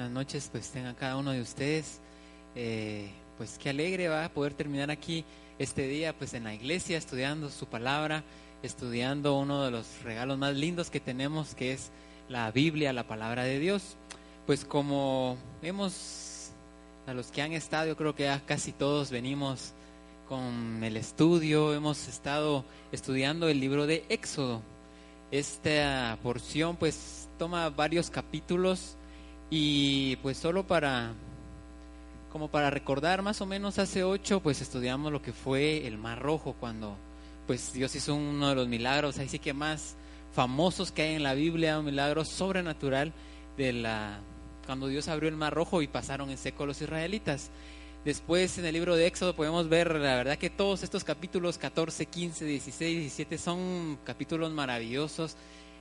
buenas noches, pues tengan cada uno de ustedes. Eh, pues qué alegre va a poder terminar aquí este día, pues en la iglesia, estudiando su palabra, estudiando uno de los regalos más lindos que tenemos, que es la Biblia, la palabra de Dios. Pues como hemos, a los que han estado, yo creo que ya casi todos venimos con el estudio, hemos estado estudiando el libro de Éxodo. Esta porción pues toma varios capítulos y pues solo para, como para recordar más o menos hace ocho, pues estudiamos lo que fue el Mar Rojo cuando pues Dios hizo uno de los milagros, ahí sí que más famosos que hay en la Biblia, un milagro sobrenatural de la cuando Dios abrió el Mar Rojo y pasaron en seco los israelitas. Después en el libro de Éxodo podemos ver, la verdad que todos estos capítulos 14, 15, 16, 17 son capítulos maravillosos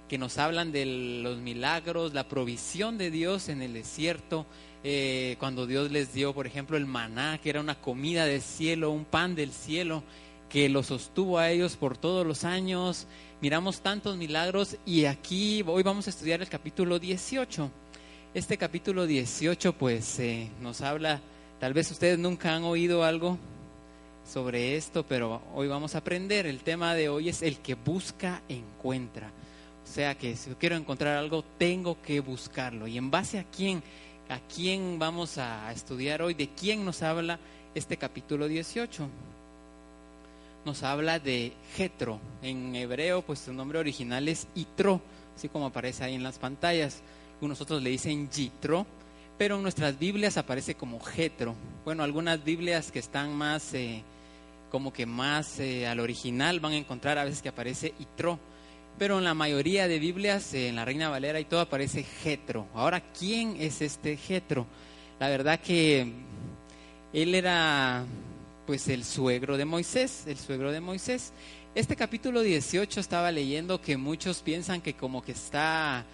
que nos hablan de los milagros, la provisión de Dios en el desierto, eh, cuando Dios les dio, por ejemplo, el maná, que era una comida del cielo, un pan del cielo, que lo sostuvo a ellos por todos los años. Miramos tantos milagros y aquí hoy vamos a estudiar el capítulo 18. Este capítulo 18 pues eh, nos habla, tal vez ustedes nunca han oído algo sobre esto, pero hoy vamos a aprender. El tema de hoy es el que busca, encuentra. Sea que si quiero encontrar algo, tengo que buscarlo. ¿Y en base a quién? ¿A quién vamos a estudiar hoy? ¿De quién nos habla este capítulo 18? Nos habla de Jetro. En hebreo, pues su nombre original es Itro, así como aparece ahí en las pantallas. Algunos otros le dicen Jitro, pero en nuestras Biblias aparece como Jetro. Bueno, algunas Biblias que están más, eh, como que más eh, al original, van a encontrar a veces que aparece Itro pero en la mayoría de Biblias, en la Reina Valera y todo aparece Jetro. Ahora, ¿quién es este Jetro? La verdad que él era pues el suegro de Moisés, el suegro de Moisés. Este capítulo 18 estaba leyendo que muchos piensan que como que está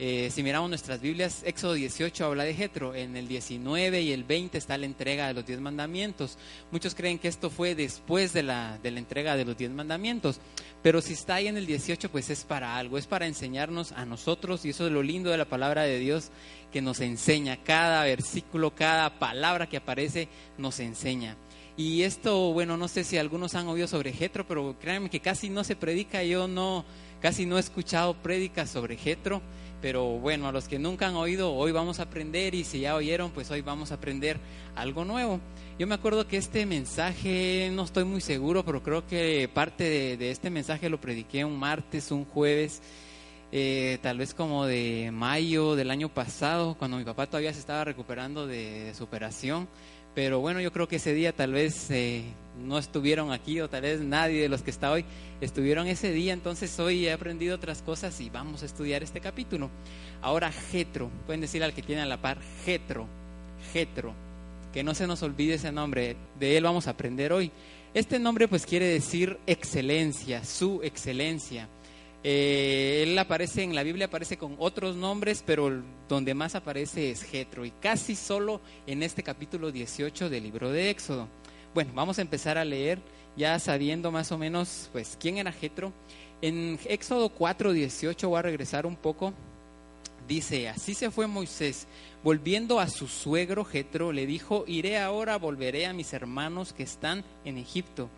eh, si miramos nuestras Biblias, Éxodo 18 habla de Jetro, en el 19 y el 20 está la entrega de los diez mandamientos. Muchos creen que esto fue después de la, de la entrega de los diez mandamientos, pero si está ahí en el 18, pues es para algo, es para enseñarnos a nosotros, y eso es lo lindo de la palabra de Dios, que nos enseña, cada versículo, cada palabra que aparece, nos enseña. Y esto, bueno, no sé si algunos han oído sobre Jetro, pero créanme que casi no se predica, yo no, casi no he escuchado prédicas sobre Jetro pero bueno, a los que nunca han oído, hoy vamos a aprender y si ya oyeron, pues hoy vamos a aprender algo nuevo. Yo me acuerdo que este mensaje, no estoy muy seguro, pero creo que parte de, este mensaje lo prediqué un martes, un jueves, eh, tal vez como de mayo del año pasado, cuando mi papá todavía se estaba recuperando de, de su operación. Pero bueno, yo creo que ese día tal vez eh, no estuvieron aquí o tal vez nadie de los que está hoy estuvieron ese día. Entonces hoy he aprendido otras cosas y vamos a estudiar este capítulo. Ahora Jetro, pueden decir al que tiene a la par, Jetro, Jetro, que no se nos olvide ese nombre, de él vamos a aprender hoy. Este nombre pues quiere decir excelencia, su excelencia. Eh, él aparece en la Biblia, aparece con otros nombres, pero donde más aparece es Jetro y casi solo en este capítulo 18 del libro de Éxodo. Bueno, vamos a empezar a leer ya sabiendo más o menos pues quién era Jetro. En Éxodo 4:18 voy a regresar un poco. Dice, así se fue Moisés, volviendo a su suegro Jetro, le dijo, iré ahora, volveré a mis hermanos que están en Egipto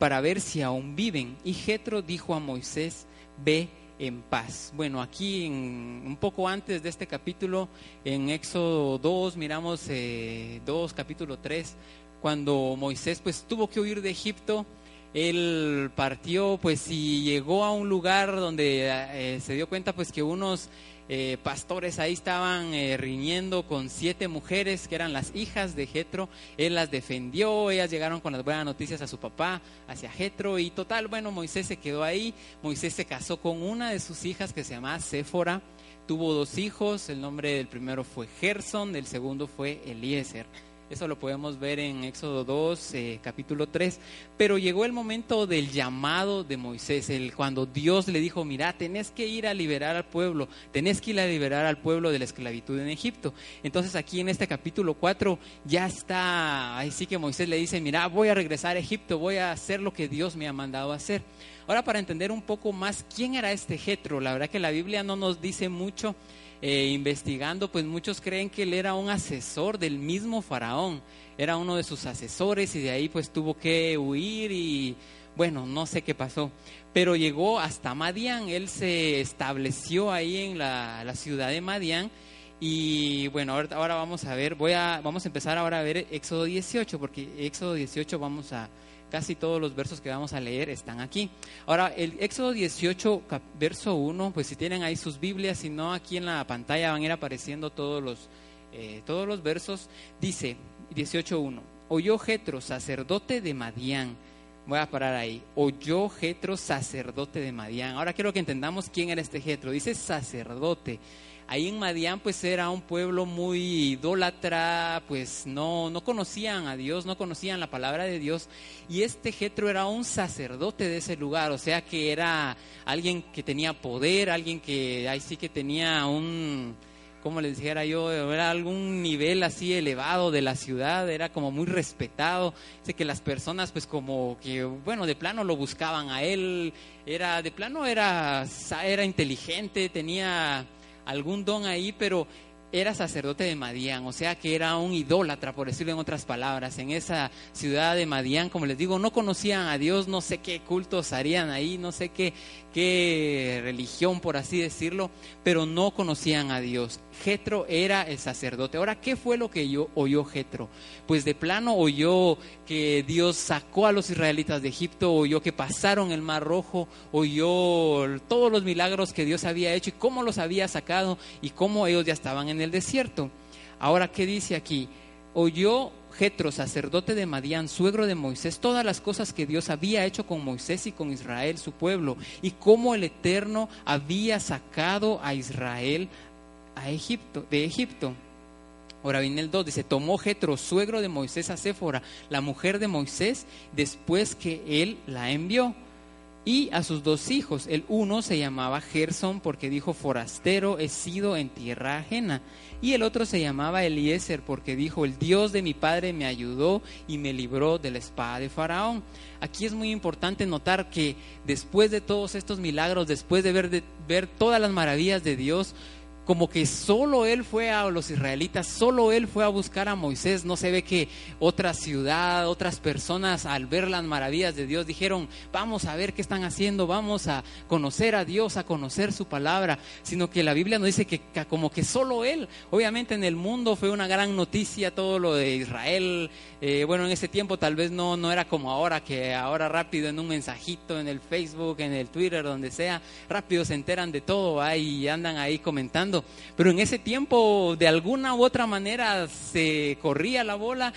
para ver si aún viven. Y Jetro dijo a Moisés, ve en paz. Bueno, aquí en, un poco antes de este capítulo, en Éxodo 2, miramos eh, 2, capítulo 3, cuando Moisés pues tuvo que huir de Egipto, él partió pues y llegó a un lugar donde eh, se dio cuenta pues que unos eh, pastores ahí estaban eh, riñendo con siete mujeres que eran las hijas de Jetro. Él las defendió, ellas llegaron con las buenas noticias a su papá, hacia Jetro y total, bueno, Moisés se quedó ahí. Moisés se casó con una de sus hijas que se llamaba Séfora. Tuvo dos hijos, el nombre del primero fue Gerson, el segundo fue Eliezer. Eso lo podemos ver en Éxodo 2, eh, capítulo 3. Pero llegó el momento del llamado de Moisés, el, cuando Dios le dijo, mira, tenés que ir a liberar al pueblo, tenés que ir a liberar al pueblo de la esclavitud en Egipto. Entonces aquí en este capítulo 4 ya está, ahí que Moisés le dice, mira, voy a regresar a Egipto, voy a hacer lo que Dios me ha mandado a hacer. Ahora para entender un poco más quién era este Jetro, la verdad que la Biblia no nos dice mucho eh, investigando, pues muchos creen que él era un asesor del mismo faraón, era uno de sus asesores y de ahí pues tuvo que huir y bueno, no sé qué pasó, pero llegó hasta Madián, él se estableció ahí en la, la ciudad de Madián. Y bueno, ahora, ahora vamos a ver, voy a, vamos a empezar ahora a ver Éxodo 18, porque Éxodo 18 vamos a Casi todos los versos que vamos a leer están aquí. Ahora, el Éxodo 18, verso 1, pues si tienen ahí sus Biblias, si no, aquí en la pantalla van a ir apareciendo todos los, eh, todos los versos. Dice 18.1, oyó Jetro, sacerdote de Madián. Voy a parar ahí. Oyó Jetro, sacerdote de Madián. Ahora quiero que entendamos quién era este Jetro. Dice sacerdote ahí en Madián pues era un pueblo muy idólatra, pues no, no conocían a Dios, no conocían la palabra de Dios. Y este Jetro era un sacerdote de ese lugar, o sea que era alguien que tenía poder, alguien que ahí sí que tenía un, como les dijera yo, era algún nivel así elevado de la ciudad, era como muy respetado, sé que las personas pues como que, bueno, de plano lo buscaban a él, era, de plano era, era inteligente, tenía algún don ahí, pero era sacerdote de Madián, o sea que era un idólatra, por decirlo en otras palabras. En esa ciudad de Madián, como les digo, no conocían a Dios, no sé qué cultos harían ahí, no sé qué, qué religión, por así decirlo, pero no conocían a Dios. Jetro era el sacerdote. Ahora, ¿qué fue lo que yo, oyó Jetro? Pues de plano oyó que Dios sacó a los israelitas de Egipto, oyó que pasaron el Mar Rojo, oyó todos los milagros que Dios había hecho y cómo los había sacado y cómo ellos ya estaban en el desierto. Ahora, ¿qué dice aquí? Oyó Jetro, sacerdote de Madián, suegro de Moisés, todas las cosas que Dios había hecho con Moisés y con Israel, su pueblo, y cómo el Eterno había sacado a Israel a Egipto, de Egipto. Ahora viene el 2, dice, tomó Jetro, suegro de Moisés, a Séfora, la mujer de Moisés, después que él la envió y a sus dos hijos. El uno se llamaba Gerson porque dijo, forastero he sido en tierra ajena. Y el otro se llamaba Eliezer porque dijo, el Dios de mi padre me ayudó y me libró de la espada de Faraón. Aquí es muy importante notar que después de todos estos milagros, después de ver, de ver todas las maravillas de Dios, como que solo él fue a los israelitas, solo él fue a buscar a Moisés. No se ve que otra ciudad, otras personas al ver las maravillas de Dios dijeron, vamos a ver qué están haciendo, vamos a conocer a Dios, a conocer su palabra, sino que la Biblia nos dice que como que solo él, obviamente en el mundo fue una gran noticia todo lo de Israel. Eh, bueno, en ese tiempo tal vez no, no era como ahora, que ahora rápido en un mensajito, en el Facebook, en el Twitter, donde sea, rápido se enteran de todo y andan ahí comentando pero en ese tiempo de alguna u otra manera se corría la bola,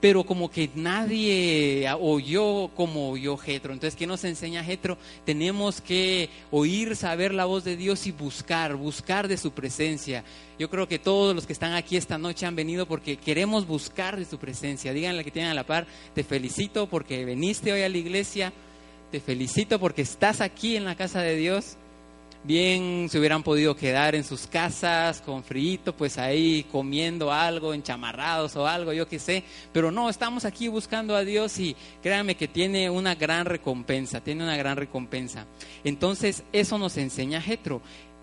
pero como que nadie oyó como oyó Jetro. Entonces, ¿qué nos enseña Jetro? Tenemos que oír, saber la voz de Dios y buscar, buscar de su presencia. Yo creo que todos los que están aquí esta noche han venido porque queremos buscar de su presencia. Díganle que tienen a la par, te felicito porque viniste hoy a la iglesia, te felicito porque estás aquí en la casa de Dios bien se hubieran podido quedar en sus casas con frío, pues ahí comiendo algo, enchamarrados o algo, yo qué sé. Pero no, estamos aquí buscando a Dios y créanme que tiene una gran recompensa, tiene una gran recompensa. Entonces, eso nos enseña Jetro,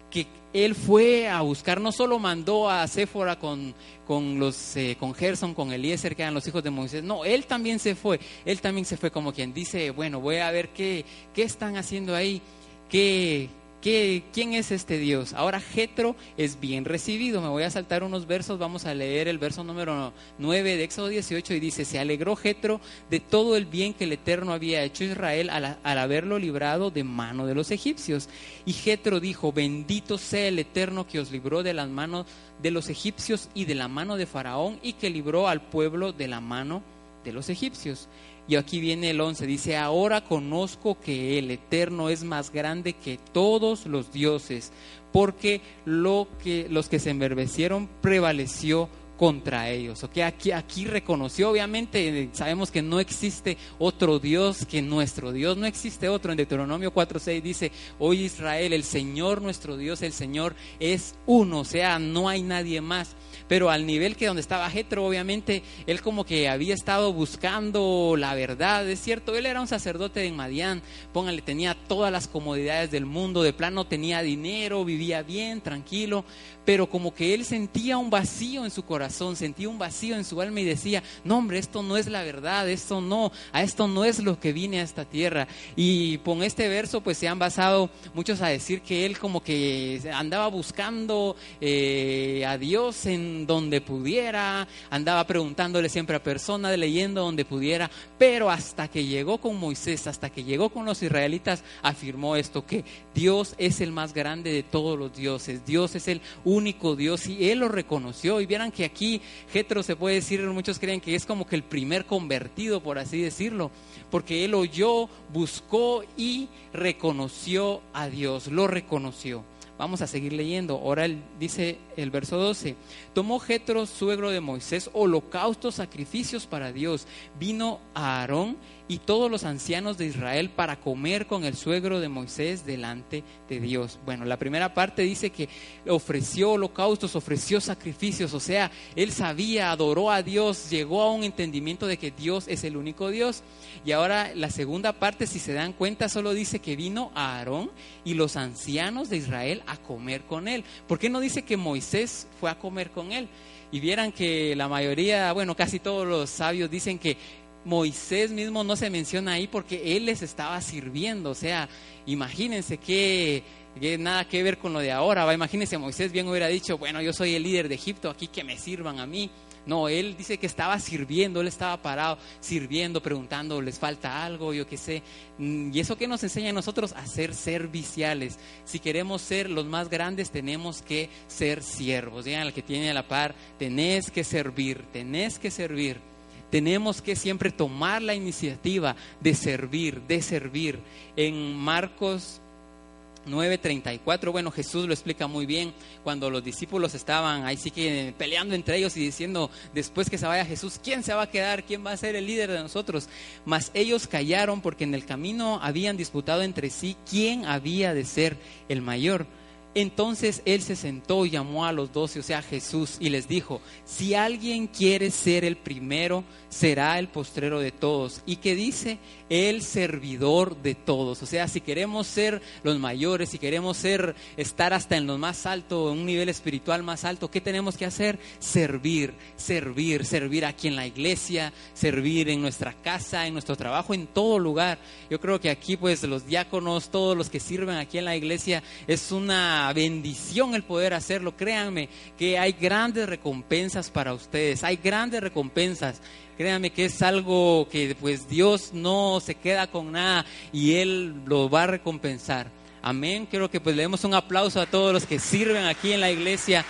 que él fue a buscar, no solo mandó a Séfora con, con, eh, con Gerson, con Eliezer, que eran los hijos de Moisés, no, él también se fue, él también se fue como quien dice, bueno, voy a ver qué, qué están haciendo ahí, qué ¿Qué, ¿Quién es este Dios? Ahora Jetro es bien recibido. Me voy a saltar unos versos, vamos a leer el verso número 9 de Éxodo 18 y dice, se alegró Jetro de todo el bien que el Eterno había hecho a Israel al, al haberlo librado de mano de los egipcios. Y Jetro dijo, bendito sea el Eterno que os libró de las manos de los egipcios y de la mano de Faraón y que libró al pueblo de la mano de los egipcios. Y aquí viene el 11, dice, ahora conozco que el Eterno es más grande que todos los dioses, porque lo que, los que se envervecieron prevaleció contra ellos. ¿ok? Aquí, aquí reconoció, obviamente, sabemos que no existe otro Dios que nuestro Dios, no existe otro. En Deuteronomio 4.6 dice, hoy Israel, el Señor nuestro Dios, el Señor es uno, o sea, no hay nadie más pero al nivel que donde estaba Jetro, obviamente, él como que había estado buscando la verdad, es cierto, él era un sacerdote de Madián, póngale, tenía todas las comodidades del mundo, de plano tenía dinero, vivía bien, tranquilo, pero como que él sentía un vacío en su corazón, sentía un vacío en su alma y decía, no hombre, esto no es la verdad, esto no, a esto no es lo que vine a esta tierra. Y con este verso pues se han basado muchos a decir que él como que andaba buscando eh, a Dios en donde pudiera, andaba preguntándole siempre a personas, leyendo donde pudiera, pero hasta que llegó con Moisés, hasta que llegó con los israelitas, afirmó esto, que Dios es el más grande de todos los dioses, Dios es el único Dios y él lo reconoció. Y vieran que aquí Jetro se puede decir, muchos creen que es como que el primer convertido, por así decirlo, porque él oyó, buscó y reconoció a Dios, lo reconoció. Vamos a seguir leyendo. Ahora dice el verso 12. Tomó Jetro, suegro de Moisés, holocaustos, sacrificios para Dios. Vino a Aarón y todos los ancianos de Israel para comer con el suegro de Moisés delante de Dios. Bueno, la primera parte dice que ofreció holocaustos, ofreció sacrificios, o sea, él sabía, adoró a Dios, llegó a un entendimiento de que Dios es el único Dios. Y ahora la segunda parte, si se dan cuenta, solo dice que vino a Aarón y los ancianos de Israel a comer con él. ¿Por qué no dice que Moisés fue a comer con él? Y vieran que la mayoría, bueno, casi todos los sabios dicen que Moisés mismo no se menciona ahí porque él les estaba sirviendo. O sea, imagínense que, nada que ver con lo de ahora. ¿va? Imagínense, Moisés bien hubiera dicho, bueno, yo soy el líder de Egipto, aquí que me sirvan a mí. No, él dice que estaba sirviendo, él estaba parado sirviendo, preguntando, ¿les falta algo? Yo qué sé. Mm, y eso que nos enseña a nosotros a ser serviciales. Si queremos ser los más grandes, tenemos que ser siervos. Digan al que tiene a la par, tenés que servir, tenés que servir tenemos que siempre tomar la iniciativa de servir, de servir. En Marcos 9:34, bueno, Jesús lo explica muy bien cuando los discípulos estaban ahí sí que peleando entre ellos y diciendo, después que se vaya Jesús, ¿quién se va a quedar? ¿Quién va a ser el líder de nosotros? Mas ellos callaron porque en el camino habían disputado entre sí quién había de ser el mayor. Entonces él se sentó y llamó a los doce, o sea, Jesús, y les dijo, si alguien quiere ser el primero, será el postrero de todos. ¿Y qué dice? El servidor de todos. O sea, si queremos ser los mayores, si queremos ser, estar hasta en lo más alto, en un nivel espiritual más alto, ¿qué tenemos que hacer? Servir, servir, servir aquí en la iglesia, servir en nuestra casa, en nuestro trabajo, en todo lugar. Yo creo que aquí, pues, los diáconos, todos los que sirven aquí en la iglesia, es una bendición el poder hacerlo. Créanme que hay grandes recompensas para ustedes, hay grandes recompensas. Créanme que es algo que pues Dios no se queda con nada y Él lo va a recompensar. Amén. Quiero que pues le demos un aplauso a todos los que sirven aquí en la iglesia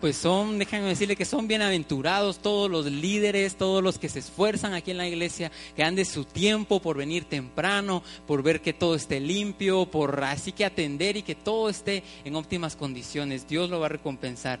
pues son, déjenme decirle que son bienaventurados todos los líderes, todos los que se esfuerzan aquí en la iglesia, que dan de su tiempo por venir temprano, por ver que todo esté limpio, por así que atender y que todo esté en óptimas condiciones. Dios lo va a recompensar.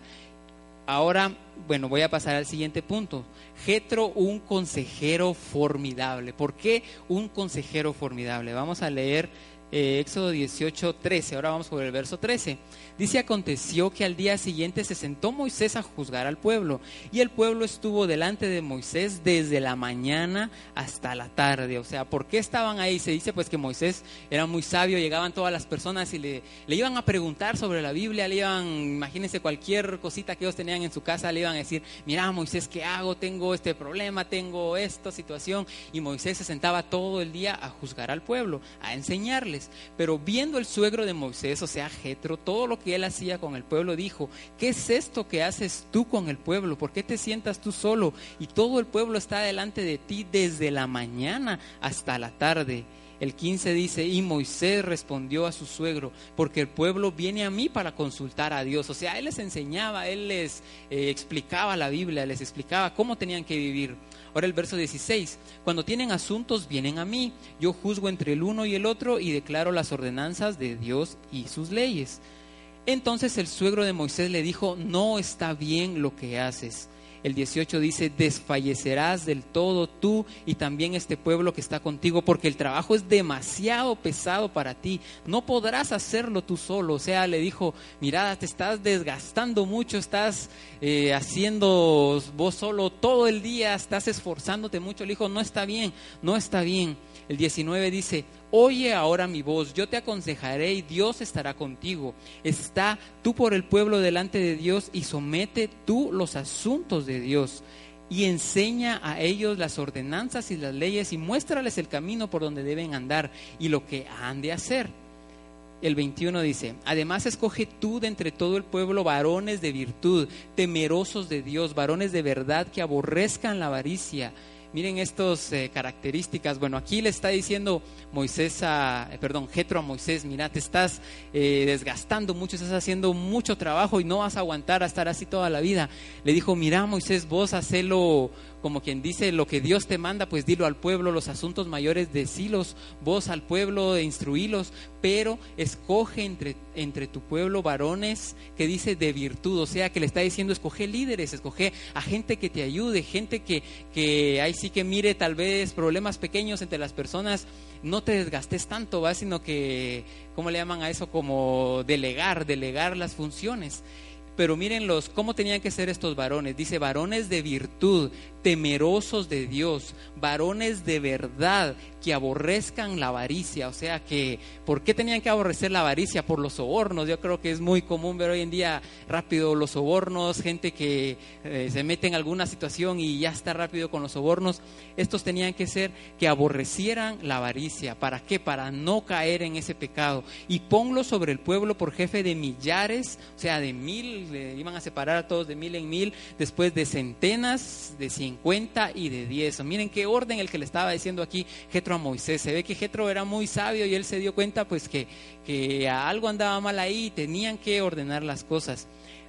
Ahora, bueno, voy a pasar al siguiente punto. Getro, un consejero formidable. ¿Por qué un consejero formidable? Vamos a leer eh, Éxodo 18, 13. Ahora vamos por el verso 13. Dice, aconteció que al día siguiente se sentó Moisés a juzgar al pueblo, y el pueblo estuvo delante de Moisés desde la mañana hasta la tarde. O sea, ¿por qué estaban ahí? Se dice pues que Moisés era muy sabio, llegaban todas las personas y le, le iban a preguntar sobre la Biblia, le iban, imagínense cualquier cosita que ellos tenían en su casa, le iban a decir, mira Moisés, ¿qué hago? Tengo este problema, tengo esta situación. Y Moisés se sentaba todo el día a juzgar al pueblo, a enseñarles. Pero viendo el suegro de Moisés, o sea, Jetro, todo lo que él hacía con el pueblo, dijo, ¿qué es esto que haces tú con el pueblo? ¿Por qué te sientas tú solo? Y todo el pueblo está delante de ti desde la mañana hasta la tarde. El 15 dice, y Moisés respondió a su suegro, porque el pueblo viene a mí para consultar a Dios. O sea, él les enseñaba, él les eh, explicaba la Biblia, les explicaba cómo tenían que vivir. Ahora el verso 16, cuando tienen asuntos vienen a mí, yo juzgo entre el uno y el otro y declaro las ordenanzas de Dios y sus leyes. Entonces el suegro de Moisés le dijo, no está bien lo que haces. El 18 dice, desfallecerás del todo tú y también este pueblo que está contigo, porque el trabajo es demasiado pesado para ti. No podrás hacerlo tú solo. O sea, le dijo, mira, te estás desgastando mucho, estás eh, haciendo vos solo todo el día, estás esforzándote mucho. Le dijo, no está bien, no está bien. El 19 dice, oye ahora mi voz, yo te aconsejaré y Dios estará contigo. Está tú por el pueblo delante de Dios y somete tú los asuntos de Dios. Y enseña a ellos las ordenanzas y las leyes y muéstrales el camino por donde deben andar y lo que han de hacer. El 21 dice, además escoge tú de entre todo el pueblo varones de virtud, temerosos de Dios, varones de verdad que aborrezcan la avaricia Miren estas eh, características. Bueno, aquí le está diciendo Moisés a, eh, perdón, Jetro a Moisés, mira, te estás eh, desgastando mucho, estás haciendo mucho trabajo y no vas a aguantar a estar así toda la vida. Le dijo, mira Moisés, vos hacelo como quien dice lo que Dios te manda, pues dilo al pueblo, los asuntos mayores decilos, vos al pueblo de instruílos, pero escoge entre, entre tu pueblo varones que dice de virtud, o sea que le está diciendo escoge líderes, escoge a gente que te ayude, gente que, que ahí sí que mire tal vez problemas pequeños entre las personas, no te desgastes tanto, ¿va? sino que, ¿cómo le llaman a eso? Como delegar, delegar las funciones. Pero miren los, cómo tenían que ser estos varones. Dice, varones de virtud, temerosos de Dios, varones de verdad, que aborrezcan la avaricia. O sea que, ¿por qué tenían que aborrecer la avaricia? Por los sobornos. Yo creo que es muy común ver hoy en día rápido los sobornos, gente que eh, se mete en alguna situación y ya está rápido con los sobornos. Estos tenían que ser que aborrecieran la avaricia. ¿Para qué? Para no caer en ese pecado. Y ponlo sobre el pueblo por jefe de millares, o sea, de mil, iban a separar a todos de mil en mil, después de centenas, de cien 50 y de 10. Miren qué orden el que le estaba diciendo aquí Jetro a Moisés. Se ve que Jetro era muy sabio y él se dio cuenta pues que, que algo andaba mal ahí y tenían que ordenar las cosas.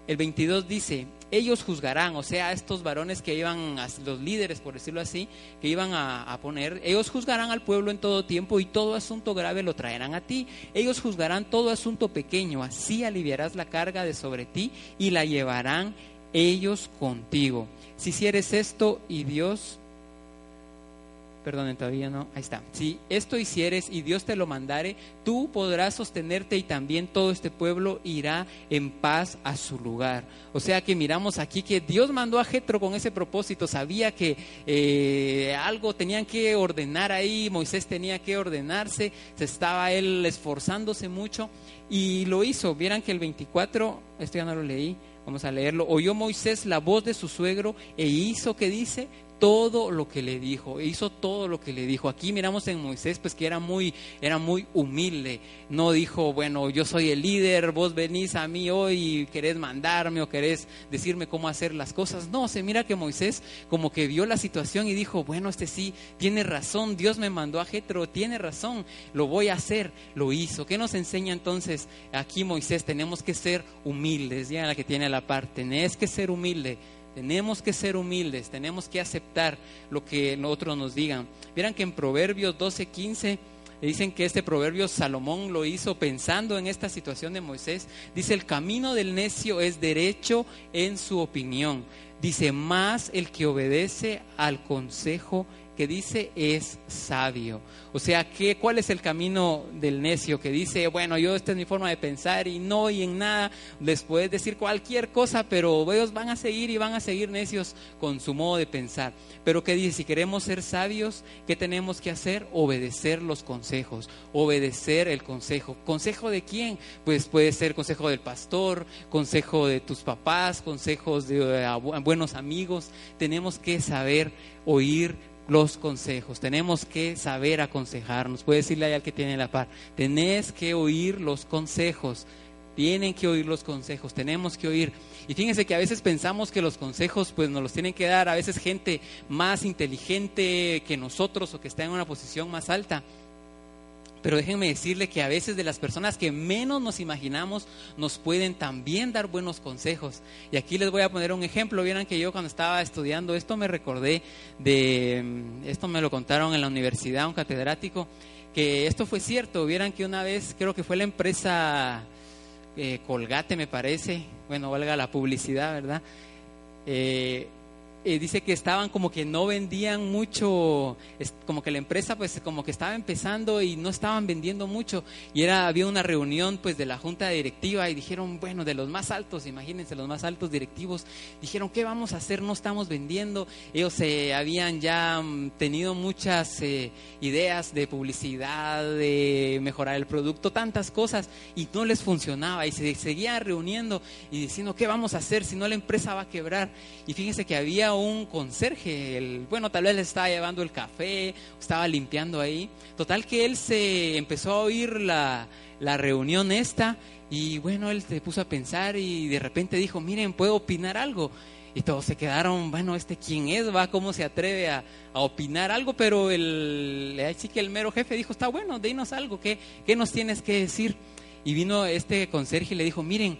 El 22 dice, ellos juzgarán, o sea, estos varones que iban, los líderes, por decirlo así, que iban a, a, poner, ellos juzgarán al pueblo en todo tiempo y todo asunto grave lo traerán a ti. Ellos juzgarán todo asunto pequeño, así aliviarás la carga de sobre ti y la llevarán ellos contigo. Si hicieres esto y Dios, perdón, todavía no, ahí está. Si esto hicieres y Dios te lo mandare, tú podrás sostenerte y también todo este pueblo irá en paz a su lugar. O sea que miramos aquí que Dios mandó a Jetro con ese propósito, sabía que eh, algo tenían que ordenar ahí, Moisés tenía que ordenarse, se estaba él esforzándose mucho y lo hizo. Vieran que el 24, esto ya no lo leí, Vamos a leerlo. Oyó Moisés la voz de su suegro e hizo, que dice? Todo lo que le dijo, hizo todo lo que le dijo. Aquí miramos en Moisés, pues que era muy, era muy humilde. No dijo, bueno, yo soy el líder, vos venís a mí hoy y querés mandarme o querés decirme cómo hacer las cosas. No, se mira que Moisés como que vio la situación y dijo, bueno, este sí tiene razón, Dios me mandó a Jetro, tiene razón, lo voy a hacer, lo hizo. ¿Qué nos enseña entonces aquí Moisés? Tenemos que ser humildes, ya la que tiene la parte, tenés que ser humilde tenemos que ser humildes, tenemos que aceptar lo que otros nos digan. Vieran que en Proverbios 12, 15 dicen que este proverbio Salomón lo hizo pensando en esta situación de Moisés. Dice, el camino del necio es derecho en su opinión. Dice, más el que obedece al consejo que dice es sabio. O sea, ¿qué, ¿cuál es el camino del necio que dice, bueno, yo esta es mi forma de pensar y no y en nada les puedes decir cualquier cosa, pero ellos van a seguir y van a seguir necios con su modo de pensar. Pero ¿qué dice? Si queremos ser sabios, ¿qué tenemos que hacer? Obedecer los consejos, obedecer el consejo. ¿Consejo de quién? Pues puede ser consejo del pastor, consejo de tus papás, consejos de eh, buenos amigos. Tenemos que saber oír los consejos. Tenemos que saber aconsejarnos. Puede decirle al que tiene la par, tenés que oír los consejos. Tienen que oír los consejos, tenemos que oír. Y fíjense que a veces pensamos que los consejos pues nos los tienen que dar a veces gente más inteligente que nosotros o que está en una posición más alta. Pero déjenme decirle que a veces de las personas que menos nos imaginamos nos pueden también dar buenos consejos. Y aquí les voy a poner un ejemplo. Vieran que yo cuando estaba estudiando esto me recordé de, mm, esto me lo contaron en la universidad, un catedrático, que esto fue cierto. Vieran que una vez, creo que fue la empresa eh, Colgate, me parece, bueno, valga la publicidad, ¿verdad? Eh, eh, dice que estaban como que no vendían mucho, como que la empresa pues como que estaba empezando y no estaban vendiendo mucho y era había una reunión pues de la junta directiva y dijeron, bueno, de los más altos, imagínense los más altos directivos, dijeron, ¿qué vamos a hacer? No estamos vendiendo. Ellos se habían ya mm, tenido muchas eh, ideas de publicidad, de mejorar el producto, tantas cosas y no les funcionaba y se seguían reuniendo y diciendo, ¿qué vamos a hacer si no la empresa va a quebrar? Y fíjense que había un conserje, el, bueno, tal vez le estaba llevando el café, estaba limpiando ahí. Total que él se empezó a oír la, la reunión esta y bueno, él se puso a pensar y de repente dijo, miren, ¿puedo opinar algo? Y todos se quedaron, bueno, ¿este quién es? ¿Va? ¿Cómo se atreve a, opinar algo? Pero el, así que el mero jefe dijo, está bueno, dinos algo, ¿qué, ¿qué nos tienes que decir? Y vino este conserje y le dijo, miren,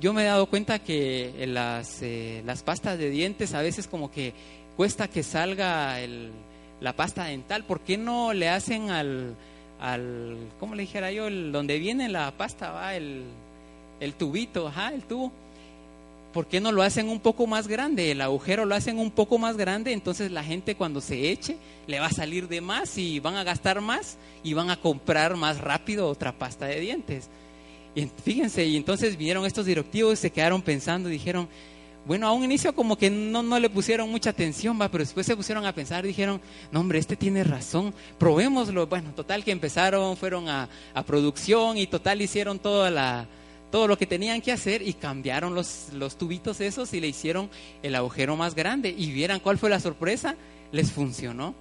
yo me he dado cuenta que las, eh, las pastas de dientes a veces como que cuesta que salga el, la pasta dental. ¿Por qué no le hacen al, al ¿cómo le dijera yo? El, donde viene la pasta, va, el, el tubito, ajá, el tubo. ¿Por qué no lo hacen un poco más grande? El agujero lo hacen un poco más grande, entonces la gente cuando se eche le va a salir de más y van a gastar más y van a comprar más rápido otra pasta de dientes. Y fíjense, y entonces vinieron estos directivos, se quedaron pensando y dijeron, bueno, a un inicio como que no, no le pusieron mucha atención, va, pero después se pusieron a pensar y dijeron, no hombre, este tiene razón, probémoslo. Bueno, total que empezaron, fueron a, a producción y total hicieron toda la, todo lo que tenían que hacer y cambiaron los, los tubitos esos y le hicieron el agujero más grande. Y vieran cuál fue la sorpresa, les funcionó.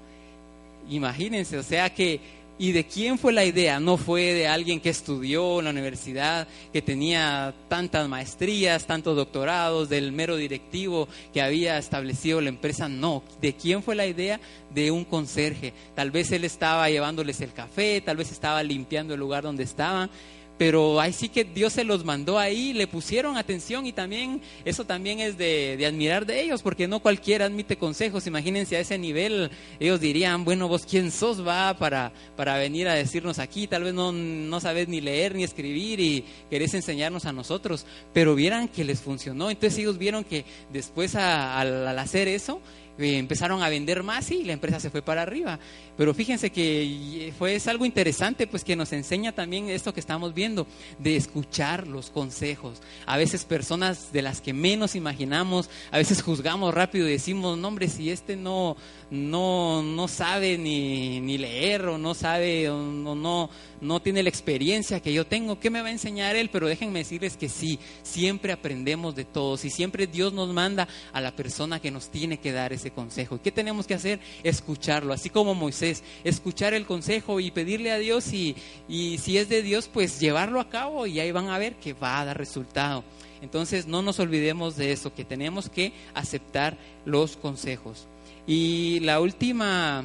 Imagínense, o sea que ¿Y de quién fue la idea? No fue de alguien que estudió en la universidad, que tenía tantas maestrías, tantos doctorados, del mero directivo que había establecido la empresa. No, ¿de quién fue la idea? De un conserje. Tal vez él estaba llevándoles el café, tal vez estaba limpiando el lugar donde estaban pero ahí sí que Dios se los mandó ahí, le pusieron atención y también eso también es de, admirar de ellos, porque no cualquiera admite consejos. Imagínense a ese nivel, ellos dirían, bueno, vos quién sos va para, para venir a decirnos aquí, tal vez no, no sabes ni leer ni escribir y querés enseñarnos a nosotros, pero vieran que les funcionó. Entonces ellos vieron que después al hacer eso, eh, empezaron a vender más y la empresa se fue para arriba. Pero fíjense que fue es algo interesante, pues que nos enseña también esto que estamos viendo, de escuchar los consejos. A veces personas de las que menos imaginamos, a veces juzgamos rápido y decimos, no hombre, si este no, no, no sabe ni, ni leer o no sabe o no, no tiene la experiencia que yo tengo, ¿qué me va a enseñar él? Pero déjenme decirles que sí, siempre aprendemos de todos y siempre Dios nos manda a la persona que nos tiene que dar ese consejo. ¿Qué tenemos que hacer? Escucharlo, así como Moisés, escuchar el consejo y pedirle a Dios y, y si es de Dios, pues llevarlo a cabo y ahí van a ver que va a dar resultado. Entonces no nos olvidemos de eso, que tenemos que aceptar los consejos. Y la última,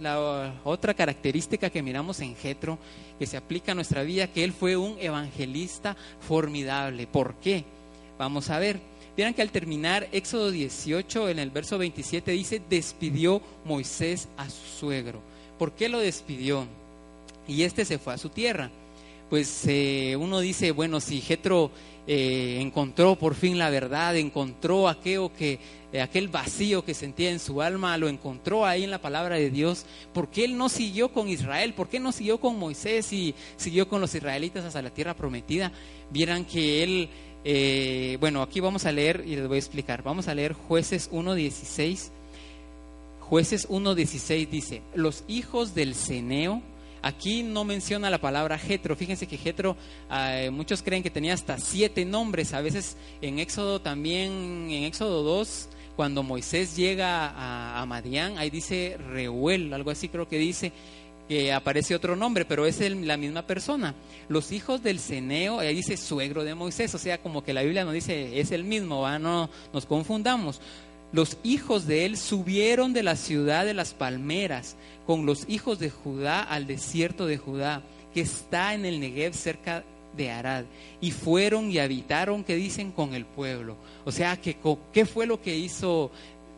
la otra característica que miramos en Jetro, que se aplica a nuestra vida, que él fue un evangelista formidable. ¿Por qué? Vamos a ver. Vieran que al terminar Éxodo 18, en el verso 27, dice, despidió Moisés a su suegro. ¿Por qué lo despidió? Y este se fue a su tierra. pues eh, uno dice, bueno, si Jetro eh, encontró por fin la verdad, encontró aquello que, eh, aquel vacío que sentía en su alma, lo encontró ahí en la palabra de Dios, ¿por qué él no siguió con Israel? ¿Por qué no siguió con Moisés y siguió con los israelitas hasta la tierra prometida? Vieran que él, bueno, aquí vamos a leer y les voy a explicar, vamos a leer jueces 1.16. Jueces 1.16 dice, los hijos del Ceneo, Aquí no menciona la palabra Jetro. Fíjense que Jetro, eh, muchos creen que tenía hasta siete nombres. A veces en Éxodo también, en Éxodo 2, cuando Moisés llega a, a Madián, ahí dice Reuel, algo así creo que dice que aparece otro nombre, pero es la misma persona. Los hijos del Ceneo, ahí dice suegro de Moisés, o sea, como que la Biblia nos dice es el mismo, no nos confundamos. Los hijos de él subieron de la ciudad de las palmeras con los hijos de Judá al desierto de Judá, que está en el Negev cerca de Arad. Y fueron y habitaron, que dicen, con el pueblo. O sea, ¿qué fue lo que hizo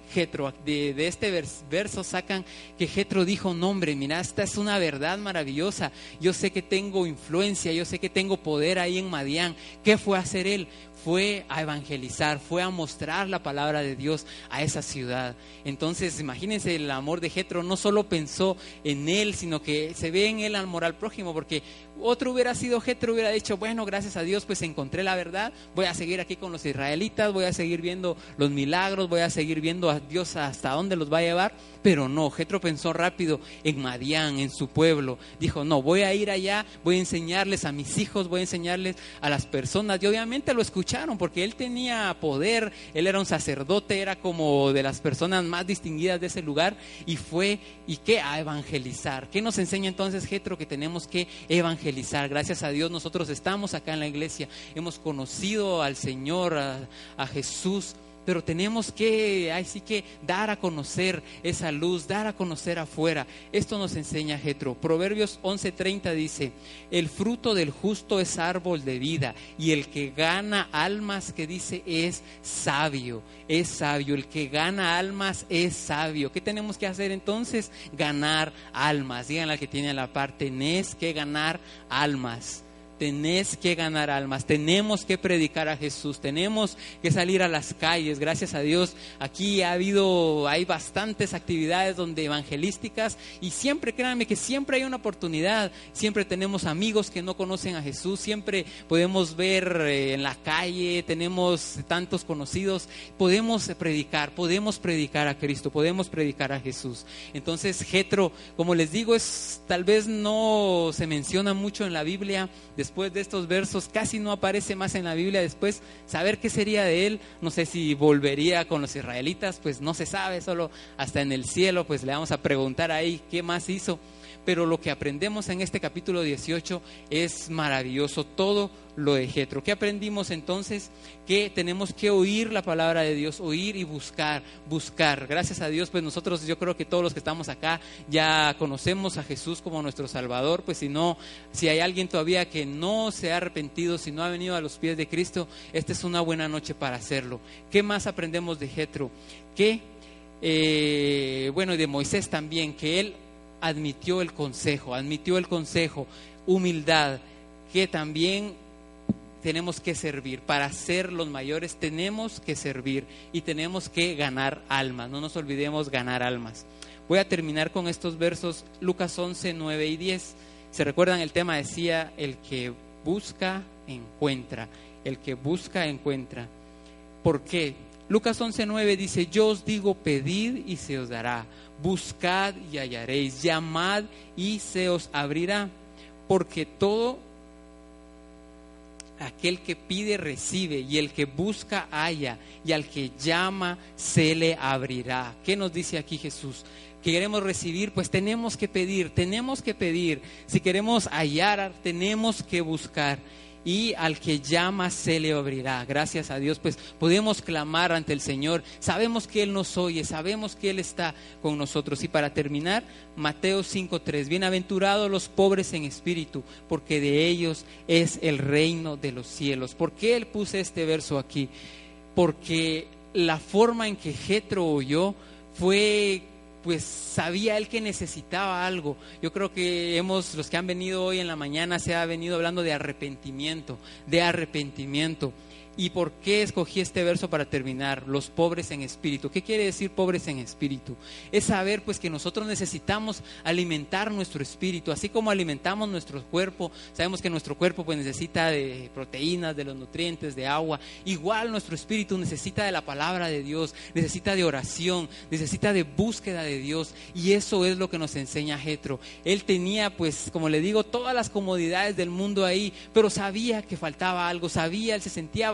Jetro? De, de, este verso sacan que Jetro dijo, no hombre, mira, esta es una verdad maravillosa. Yo sé que tengo influencia, yo sé que tengo poder ahí en Madián. ¿Qué fue a hacer él? fue a evangelizar, fue a mostrar la palabra de Dios a esa ciudad. Entonces, imagínense el amor de Jetro, no solo pensó en él, sino que se ve en él al moral prójimo, porque otro hubiera sido Jetro, hubiera dicho, bueno, gracias a Dios, pues encontré la verdad, voy a seguir aquí con los israelitas, voy a seguir viendo los milagros, voy a seguir viendo a Dios hasta dónde los va a llevar, pero no, Jetro pensó rápido en Madián, en su pueblo, dijo, no, voy a ir allá, voy a enseñarles a mis hijos, voy a enseñarles a las personas, y obviamente lo escucharon, porque él tenía poder, él era un sacerdote, era como de las personas más distinguidas de ese lugar, y fue, ¿y qué? A evangelizar. ¿Qué nos enseña entonces Jetro? Que tenemos que evangelizar Gracias a Dios nosotros estamos acá en la iglesia, hemos conocido al Señor, a, Jesús pero tenemos que, así que dar a conocer esa luz, dar a conocer afuera. Esto nos enseña Jetro. Proverbios 11:30 dice, el fruto del justo es árbol de vida y el que gana almas, que dice, es sabio, es sabio. El que gana almas es sabio. ¿Qué tenemos que hacer entonces? Ganar almas. Díganle al que tiene la parte, tenés que ganar almas tenés que ganar almas, tenemos que predicar a Jesús, tenemos que salir a las calles, gracias a Dios. Aquí ha habido, hay bastantes actividades donde evangelísticas y siempre, créanme que siempre hay una oportunidad, siempre tenemos amigos que no conocen a Jesús, siempre podemos ver eh, en la calle, tenemos tantos conocidos, podemos predicar, podemos predicar a Cristo, podemos predicar a Jesús. Entonces, Jetro, como les digo, es tal vez no se menciona mucho en la Biblia, después de estos versos, casi no aparece más en la Biblia. Después, saber qué sería de él, no sé si volvería con los israelitas, pues no se sabe, solo hasta en el cielo, pues le vamos a preguntar ahí qué más hizo pero lo que aprendemos en este capítulo 18 es maravilloso, todo lo de Jetro. ¿Qué aprendimos entonces? Que tenemos que oír la palabra de Dios, oír y buscar, buscar. Gracias a Dios, pues nosotros, yo creo que todos los que estamos acá ya conocemos a Jesús como nuestro Salvador, pues si no, si hay alguien todavía que no se ha arrepentido, si no ha venido a los pies de Cristo, esta es una buena noche para hacerlo. ¿Qué más aprendemos de Jetro? Que, eh, bueno, y de Moisés también, que él admitió el consejo, admitió el consejo, humildad, que también tenemos que servir. Para ser los mayores tenemos que servir y tenemos que ganar almas. No nos olvidemos ganar almas. Voy a terminar con estos versos, Lucas 11, 9 y 10. ¿Se recuerdan? El tema decía, el que busca, encuentra. El que busca, encuentra. ¿Por qué? Lucas 11, 9 dice, yo os digo, pedid y se os dará buscad y hallaréis, llamad y se os abrirá, porque todo aquel que pide recibe y el que busca halla y al que llama se le abrirá. ¿Qué nos dice aquí Jesús? Que queremos recibir, pues tenemos que pedir, tenemos que pedir. Si queremos hallar, tenemos que buscar y al que llama se le abrirá. Gracias a Dios, pues podemos clamar ante el Señor. Sabemos que Él nos oye, sabemos que Él está con nosotros. Y para terminar, Mateo 5.3, bienaventurados los pobres en espíritu, porque de ellos es el reino de los cielos. ¿Por qué Él puse este verso aquí? Porque la forma en que Jetro oyó fue pues sabía él que necesitaba algo. Yo creo que hemos, los que han venido hoy en la mañana, se ha venido hablando de arrepentimiento, de arrepentimiento. ¿Y por qué escogí este verso para terminar? Los pobres en espíritu. ¿Qué quiere decir pobres en espíritu? Es saber pues que nosotros necesitamos alimentar nuestro espíritu, así como alimentamos nuestro cuerpo. Sabemos que nuestro cuerpo pues necesita de proteínas, de los nutrientes, de agua. Igual nuestro espíritu necesita de la palabra de Dios, necesita de oración, necesita de búsqueda de Dios. Y eso es lo que nos enseña Jetro. Él tenía pues, como le digo, todas las comodidades del mundo ahí, pero sabía que faltaba algo, sabía, él se sentía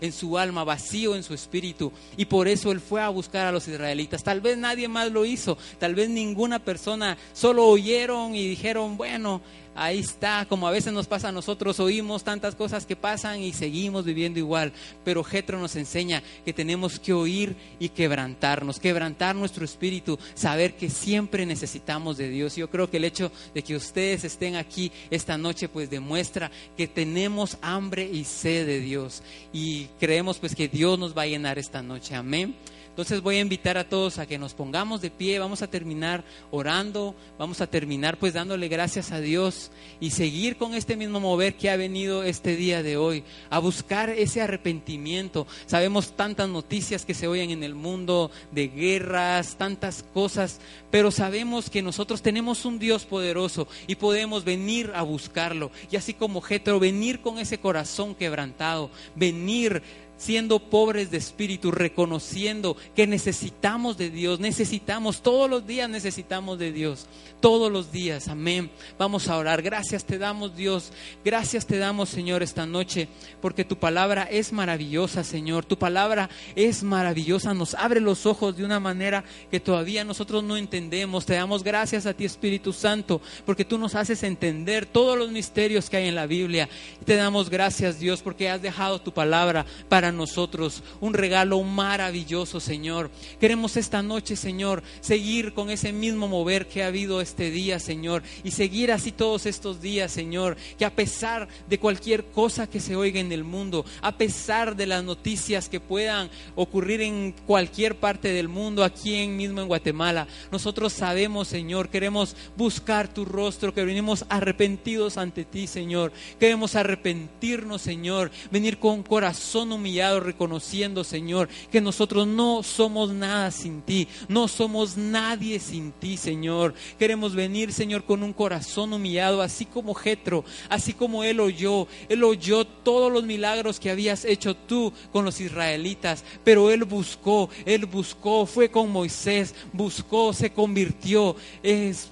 en su alma, vacío en su espíritu. Y por eso él fue a buscar a los israelitas. Tal vez nadie más lo hizo, tal vez ninguna persona, solo oyeron y dijeron, bueno, ahí está, como a veces nos pasa a nosotros, oímos tantas cosas que pasan y seguimos viviendo igual. Pero Jetro nos enseña que tenemos que oír y quebrantarnos, quebrantar nuestro espíritu, saber que siempre necesitamos de Dios. Yo creo que el hecho de que ustedes estén aquí esta noche pues demuestra que tenemos hambre y sed de Dios y creemos pues que Dios nos va a llenar esta noche. Amén. Entonces voy a invitar a todos a que nos pongamos de pie, vamos a terminar orando, vamos a terminar pues dándole gracias a Dios y seguir con este mismo mover que ha venido este día de hoy, a buscar ese arrepentimiento. Sabemos tantas noticias que se oyen en el mundo de guerras, tantas cosas, pero sabemos que nosotros tenemos un Dios poderoso y podemos venir a buscarlo. Y así como Jetro, venir con ese corazón quebrantado, venir siendo pobres de espíritu, reconociendo que necesitamos de Dios, necesitamos, todos los días necesitamos de Dios, todos los días, amén. Vamos a orar, gracias te damos Dios, gracias te damos Señor esta noche, porque tu palabra es maravillosa Señor, tu palabra es maravillosa, nos abre los ojos de una manera que todavía nosotros no entendemos, te damos gracias a ti Espíritu Santo, porque tú nos haces entender todos los misterios que hay en la Biblia, te damos gracias Dios, porque has dejado tu palabra para nosotros, un regalo maravilloso, Señor. Queremos esta noche, Señor, seguir con ese mismo mover que ha habido este día, Señor, y seguir así todos estos días, Señor, que a pesar de cualquier cosa que se oiga en el mundo, a pesar de las noticias que puedan ocurrir en cualquier parte del mundo, aquí en, mismo en Guatemala, nosotros sabemos, Señor, queremos buscar tu rostro, que venimos arrepentidos ante ti, Señor. Queremos arrepentirnos, Señor, venir con corazón humillado reconociendo, Señor, que nosotros no somos nada sin ti, no somos nadie sin ti, Señor. Queremos venir, Señor, con un corazón humillado, así como Jetro, así como él oyó, él oyó todos los milagros que habías hecho tú con los israelitas, pero él buscó, él buscó, fue con Moisés, buscó, se convirtió,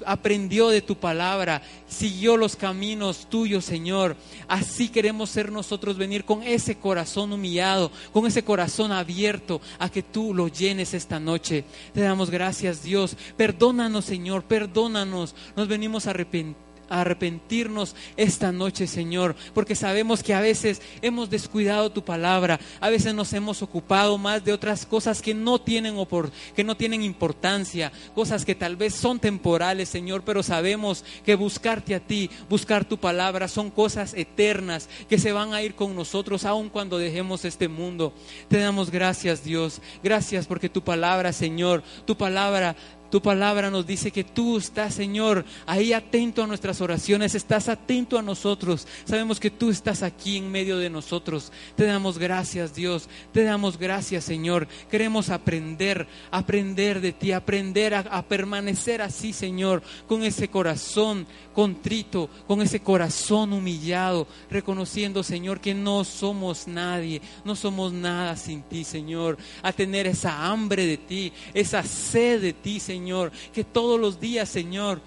aprendió de tu palabra, siguió los caminos tuyos, Señor. Así queremos ser nosotros, venir con ese corazón humillado con ese corazón abierto a que tú lo llenes esta noche. Te damos gracias, Dios. Perdónanos, Señor, perdónanos. Nos venimos arrepentirnos esta noche, Señor, porque sabemos que a veces hemos descuidado tu palabra, a veces nos hemos ocupado más de otras cosas que no tienen que no tienen importancia, cosas que tal vez son temporales, Señor, pero sabemos que buscarte a ti, buscar tu palabra son cosas eternas que se van a ir con nosotros aun cuando dejemos este mundo. Te damos gracias, Dios. Gracias porque tu palabra, Señor, tu palabra tu palabra nos dice que tú estás, Señor, ahí atento a nuestras oraciones, estás atento a nosotros. Sabemos que tú estás aquí en medio de nosotros. Te damos gracias, Dios. Te damos gracias, Señor. Queremos aprender, aprender de ti, aprender a, permanecer así, Señor, con ese corazón contrito, con ese corazón humillado, reconociendo, Señor, que no somos nadie, no somos nada sin ti, Señor. A tener esa hambre de ti, esa sed de ti, Señor, que todos los días, Señor,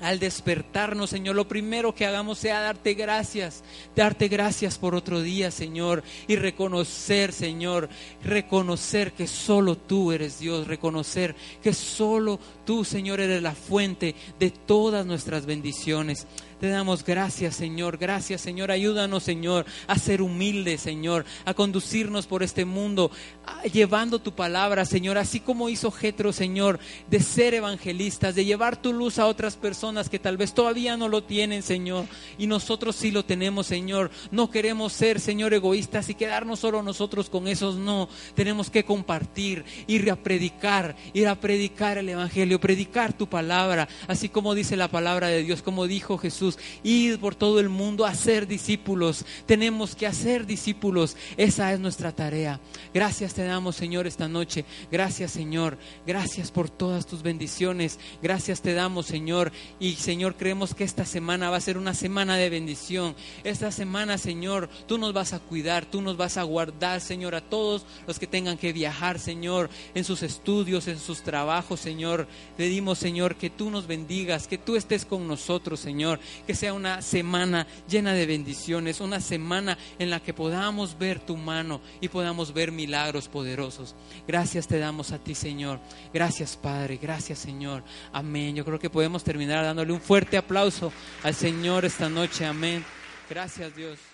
al despertarnos, Señor, lo primero que hagamos sea darte gracias, darte gracias por otro día, Señor, y reconocer, Señor, reconocer que solo tú eres Dios, reconocer que solo tú, Señor, eres la fuente de todas nuestras bendiciones. Te damos gracias, Señor. Gracias, Señor. Ayúdanos, Señor, a ser humildes, Señor, a conducirnos por este mundo, llevando tu palabra, Señor, así como hizo Jetro, Señor, de ser evangelistas, de llevar tu luz a otras personas que tal vez todavía no lo tienen, Señor, y nosotros sí lo tenemos, Señor. No queremos ser, Señor, egoístas y quedarnos solo nosotros con esos, no. Tenemos que compartir, ir a predicar, ir a predicar el evangelio, predicar tu palabra, así como dice la palabra de Dios, como dijo Jesús, ir por todo el mundo a ser discípulos. Tenemos que hacer discípulos. Esa es nuestra tarea. Gracias te damos, Señor, esta noche. Gracias, Señor. Gracias por todas tus bendiciones. Gracias te damos, Señor. Y, Señor, creemos que esta semana va a ser una semana de bendición. Esta semana, Señor, tú nos vas a cuidar, tú nos vas a guardar, Señor, a todos los que tengan que viajar, Señor, en sus estudios, en sus trabajos, Señor. Pedimos, Señor, que tú nos bendigas, que tú estés con nosotros, Señor. Que sea una semana llena de bendiciones, una semana en la que podamos ver tu mano y podamos ver milagros poderosos. Gracias te damos a ti, Señor. Gracias, Padre. Gracias, Señor. Amén. Yo creo que podemos terminar dándole un fuerte aplauso al Señor esta noche. Amén. Gracias, Dios.